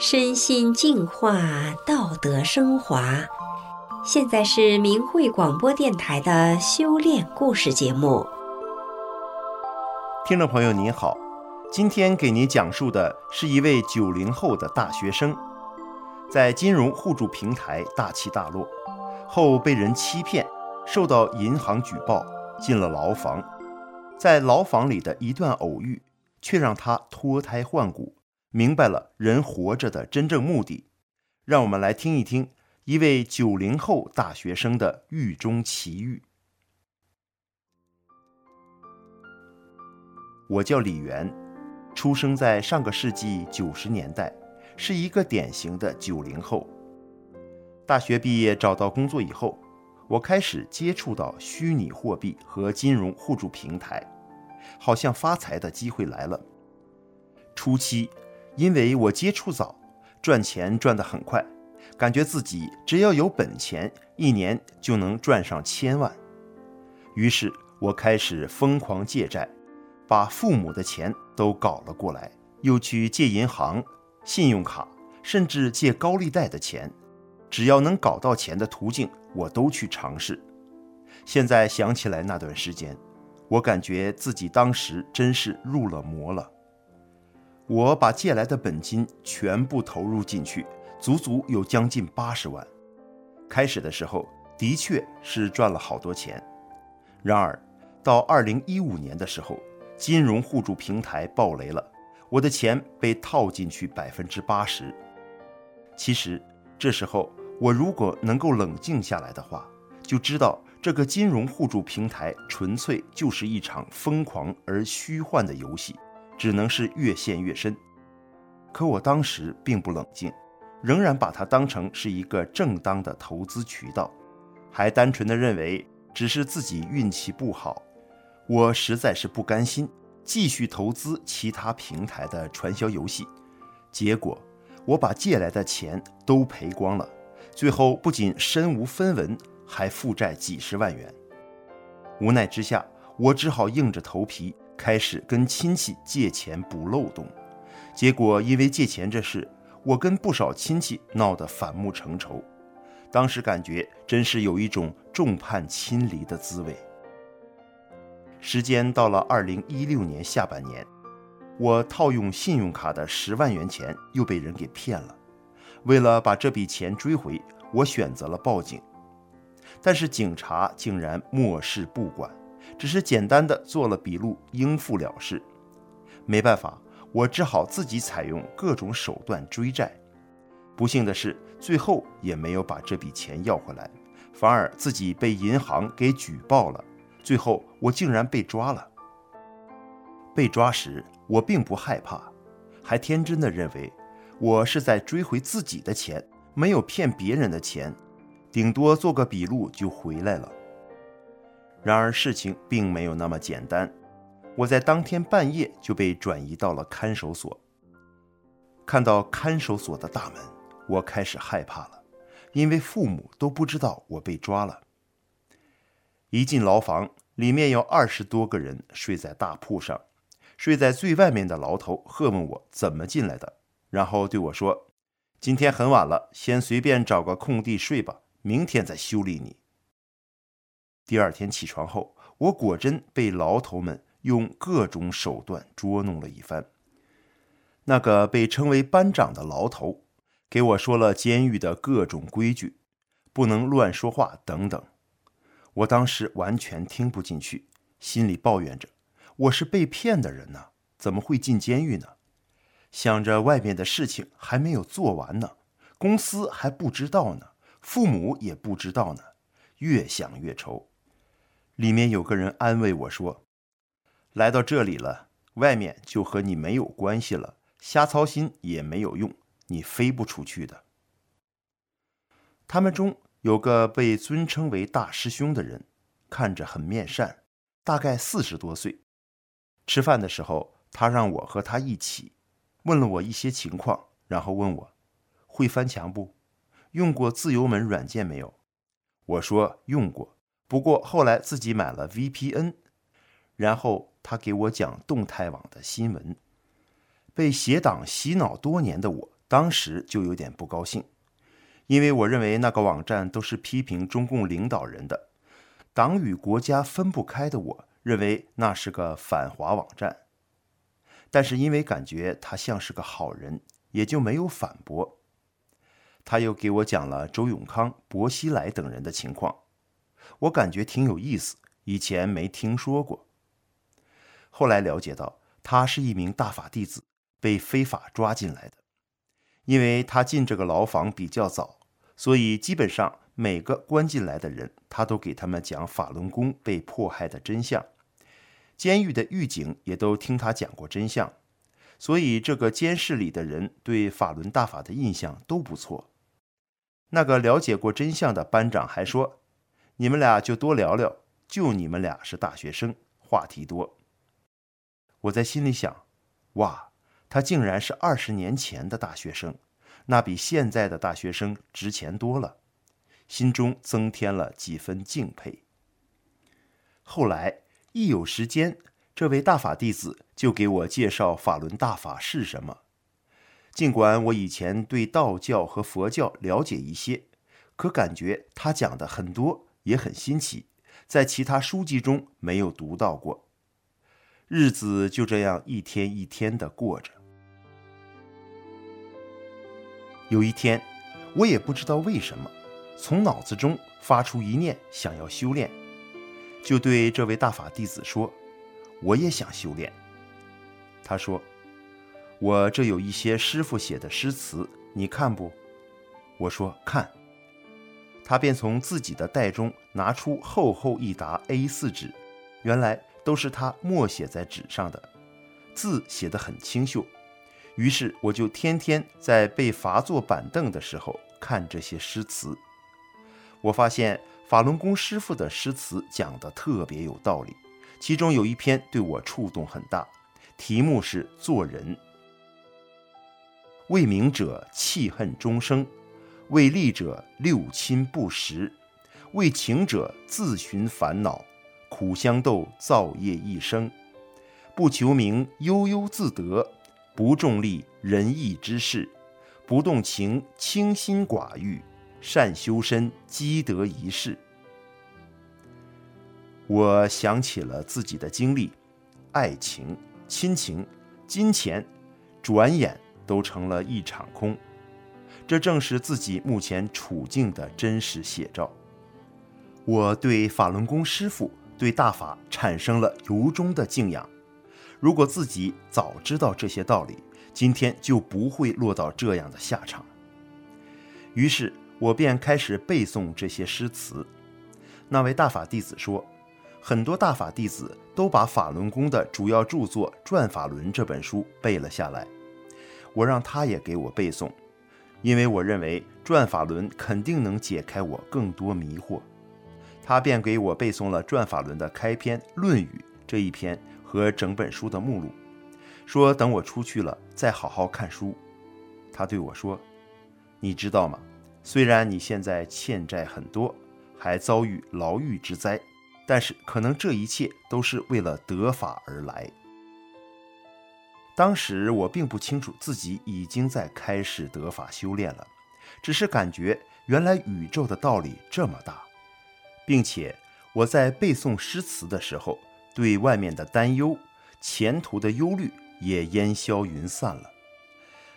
身心净化，道德升华。现在是明慧广播电台的修炼故事节目。听众朋友您好，今天给您讲述的是一位九零后的大学生，在金融互助平台大起大落后被人欺骗，受到银行举报，进了牢房。在牢房里的一段偶遇，却让他脱胎换骨。明白了人活着的真正目的，让我们来听一听一位九零后大学生的狱中奇遇。我叫李元，出生在上个世纪九十年代，是一个典型的九零后。大学毕业找到工作以后，我开始接触到虚拟货币和金融互助平台，好像发财的机会来了。初期。因为我接触早，赚钱赚得很快，感觉自己只要有本钱，一年就能赚上千万。于是我开始疯狂借债，把父母的钱都搞了过来，又去借银行、信用卡，甚至借高利贷的钱，只要能搞到钱的途径，我都去尝试。现在想起来那段时间，我感觉自己当时真是入了魔了。我把借来的本金全部投入进去，足足有将近八十万。开始的时候的确是赚了好多钱，然而到二零一五年的时候，金融互助平台爆雷了，我的钱被套进去百分之八十。其实这时候我如果能够冷静下来的话，就知道这个金融互助平台纯粹就是一场疯狂而虚幻的游戏。只能是越陷越深，可我当时并不冷静，仍然把它当成是一个正当的投资渠道，还单纯的认为只是自己运气不好。我实在是不甘心继续投资其他平台的传销游戏，结果我把借来的钱都赔光了，最后不仅身无分文，还负债几十万元。无奈之下，我只好硬着头皮。开始跟亲戚借钱补漏洞，结果因为借钱这事，我跟不少亲戚闹得反目成仇。当时感觉真是有一种众叛亲离的滋味。时间到了二零一六年下半年，我套用信用卡的十万元钱又被人给骗了。为了把这笔钱追回，我选择了报警，但是警察竟然漠视不管。只是简单的做了笔录，应付了事。没办法，我只好自己采用各种手段追债。不幸的是，最后也没有把这笔钱要回来，反而自己被银行给举报了。最后，我竟然被抓了。被抓时，我并不害怕，还天真的认为我是在追回自己的钱，没有骗别人的钱，顶多做个笔录就回来了。然而事情并没有那么简单，我在当天半夜就被转移到了看守所。看到看守所的大门，我开始害怕了，因为父母都不知道我被抓了。一进牢房，里面有二十多个人睡在大铺上，睡在最外面的牢头喝问我怎么进来的，然后对我说：“今天很晚了，先随便找个空地睡吧，明天再修理你。”第二天起床后，我果真被牢头们用各种手段捉弄了一番。那个被称为班长的牢头给我说了监狱的各种规矩，不能乱说话等等。我当时完全听不进去，心里抱怨着：“我是被骗的人呢，怎么会进监狱呢？”想着外面的事情还没有做完呢，公司还不知道呢，父母也不知道呢，越想越愁。里面有个人安慰我说：“来到这里了，外面就和你没有关系了，瞎操心也没有用，你飞不出去的。”他们中有个被尊称为大师兄的人，看着很面善，大概四十多岁。吃饭的时候，他让我和他一起，问了我一些情况，然后问我会翻墙不，用过自由门软件没有？我说用过。不过后来自己买了 VPN，然后他给我讲动态网的新闻。被邪党洗脑多年的我，当时就有点不高兴，因为我认为那个网站都是批评中共领导人的，党与国家分不开的我，认为那是个反华网站。但是因为感觉他像是个好人，也就没有反驳。他又给我讲了周永康、薄熙来等人的情况，我感觉挺有意思，以前没听说过。后来了解到，他是一名大法弟子，被非法抓进来的。因为他进这个牢房比较早，所以基本上每个关进来的人，他都给他们讲法轮功被迫害的真相。监狱的狱警也都听他讲过真相，所以这个监室里的人对法轮大法的印象都不错。那个了解过真相的班长还说：“你们俩就多聊聊，就你们俩是大学生，话题多。”我在心里想：“哇，他竟然是二十年前的大学生，那比现在的大学生值钱多了。”心中增添了几分敬佩。后来。一有时间，这位大法弟子就给我介绍法轮大法是什么。尽管我以前对道教和佛教了解一些，可感觉他讲的很多也很新奇，在其他书籍中没有读到过。日子就这样一天一天的过着。有一天，我也不知道为什么，从脑子中发出一念，想要修炼。就对这位大法弟子说：“我也想修炼。”他说：“我这有一些师傅写的诗词，你看不？”我说：“看。”他便从自己的袋中拿出厚厚一沓 A4 纸，原来都是他默写在纸上的，字写得很清秀。于是我就天天在被罚坐板凳的时候看这些诗词，我发现。法轮功师傅的诗词讲得特别有道理，其中有一篇对我触动很大，题目是“做人”。为名者气恨终生，为利者六亲不识，为情者自寻烦恼，苦相斗造业一生。不求名悠悠自得，不重利仁义之事，不动情清心寡欲。善修身，积德一世。我想起了自己的经历，爱情、亲情、金钱，转眼都成了一场空。这正是自己目前处境的真实写照。我对法轮功师傅、对大法产生了由衷的敬仰。如果自己早知道这些道理，今天就不会落到这样的下场。于是。我便开始背诵这些诗词。那位大法弟子说，很多大法弟子都把法轮功的主要著作《转法轮》这本书背了下来。我让他也给我背诵，因为我认为《转法轮》肯定能解开我更多迷惑。他便给我背诵了《转法轮》的开篇《论语》这一篇和整本书的目录，说等我出去了再好好看书。他对我说：“你知道吗？”虽然你现在欠债很多，还遭遇牢狱之灾，但是可能这一切都是为了得法而来。当时我并不清楚自己已经在开始得法修炼了，只是感觉原来宇宙的道理这么大，并且我在背诵诗词的时候，对外面的担忧、前途的忧虑也烟消云散了，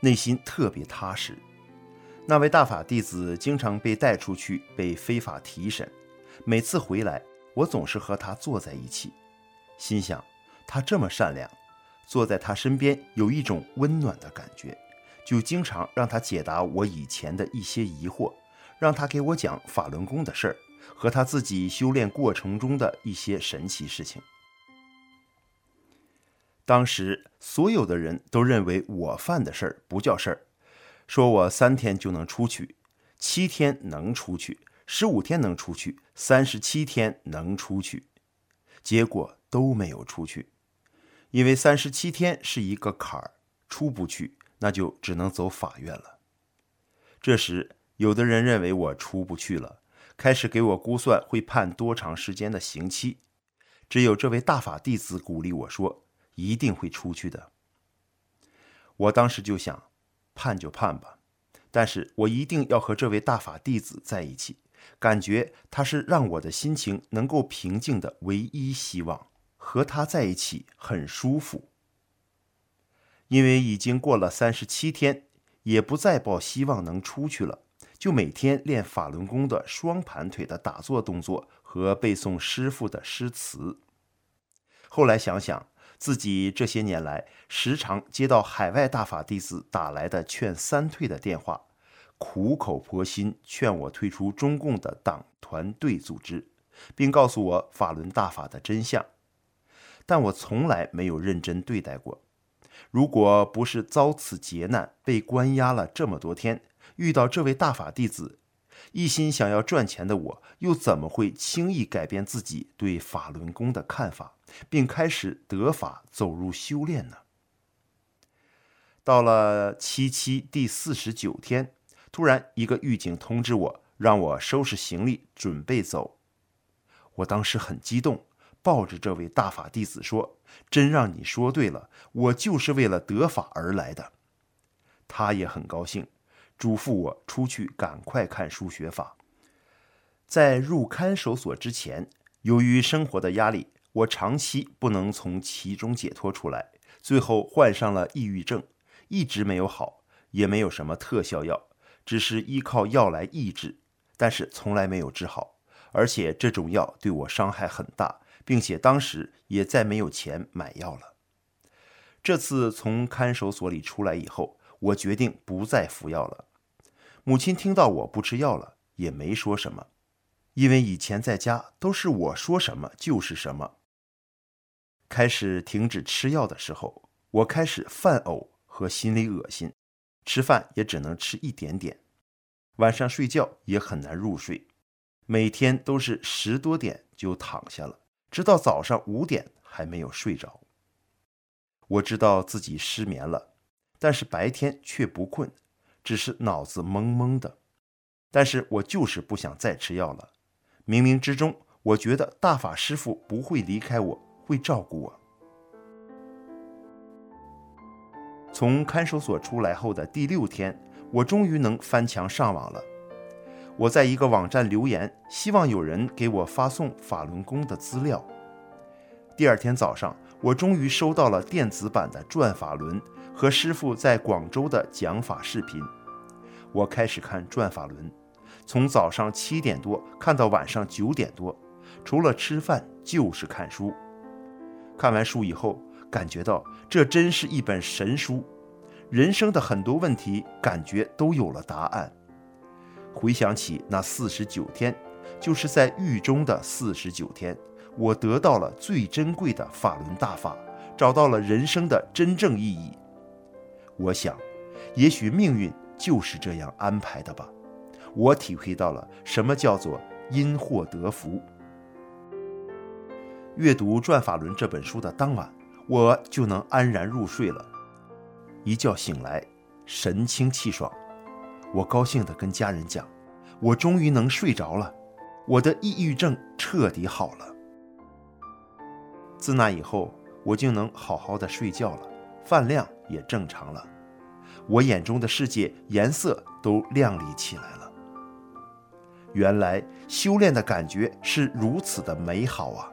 内心特别踏实。那位大法弟子经常被带出去被非法提审，每次回来，我总是和他坐在一起，心想他这么善良，坐在他身边有一种温暖的感觉，就经常让他解答我以前的一些疑惑，让他给我讲法轮功的事儿和他自己修炼过程中的一些神奇事情。当时所有的人都认为我犯的事儿不叫事儿。说我三天就能出去，七天能出去，十五天能出去，三十七天能出去，结果都没有出去，因为三十七天是一个坎儿，出不去，那就只能走法院了。这时，有的人认为我出不去了，开始给我估算会判多长时间的刑期。只有这位大法弟子鼓励我说：“一定会出去的。”我当时就想，判就判吧，但是我一定要和这位大法弟子在一起，感觉他是让我的心情能够平静的唯一希望，和他在一起很舒服。因为已经过了三十七天，也不再抱希望能出去了。就每天练法轮功的双盘腿的打坐动作和背诵师傅的诗词。后来想想，自己这些年来时常接到海外大法弟子打来的劝三退的电话，苦口婆心劝我退出中共的党团队组织，并告诉我法轮大法的真相，但我从来没有认真对待过。如果不是遭此劫难，被关押了这么多天。遇到这位大法弟子，一心想要赚钱的我，又怎么会轻易改变自己对法轮功的看法，并开始得法走入修炼呢？到了七七第四十九天，突然一个狱警通知我，让我收拾行李准备走。我当时很激动，抱着这位大法弟子说：“真让你说对了，我就是为了得法而来的。”他也很高兴。嘱咐我出去赶快看书学法。在入看守所之前，由于生活的压力，我长期不能从其中解脱出来，最后患上了抑郁症，一直没有好，也没有什么特效药，只是依靠药来抑制，但是从来没有治好，而且这种药对我伤害很大，并且当时也再没有钱买药了。这次从看守所里出来以后，我决定不再服药了。母亲听到我不吃药了，也没说什么，因为以前在家都是我说什么就是什么。开始停止吃药的时候，我开始犯呕和心里恶心，吃饭也只能吃一点点，晚上睡觉也很难入睡，每天都是十多点就躺下了，直到早上五点还没有睡着。我知道自己失眠了，但是白天却不困。只是脑子懵懵的，但是我就是不想再吃药了。冥冥之中，我觉得大法师父不会离开我，会照顾我。从看守所出来后的第六天，我终于能翻墙上网了。我在一个网站留言，希望有人给我发送法轮功的资料。第二天早上，我终于收到了电子版的《转法轮》。和师傅在广州的讲法视频，我开始看《转法轮》，从早上七点多看到晚上九点多，除了吃饭就是看书。看完书以后，感觉到这真是一本神书，人生的很多问题感觉都有了答案。回想起那四十九天，就是在狱中的四十九天，我得到了最珍贵的法轮大法，找到了人生的真正意义。我想，也许命运就是这样安排的吧。我体会到了什么叫做因祸得福。阅读《转法轮》这本书的当晚，我就能安然入睡了。一觉醒来，神清气爽。我高兴地跟家人讲：“我终于能睡着了，我的抑郁症彻底好了。”自那以后，我就能好好的睡觉了，饭量也正常了。我眼中的世界颜色都亮丽起来了。原来修炼的感觉是如此的美好啊！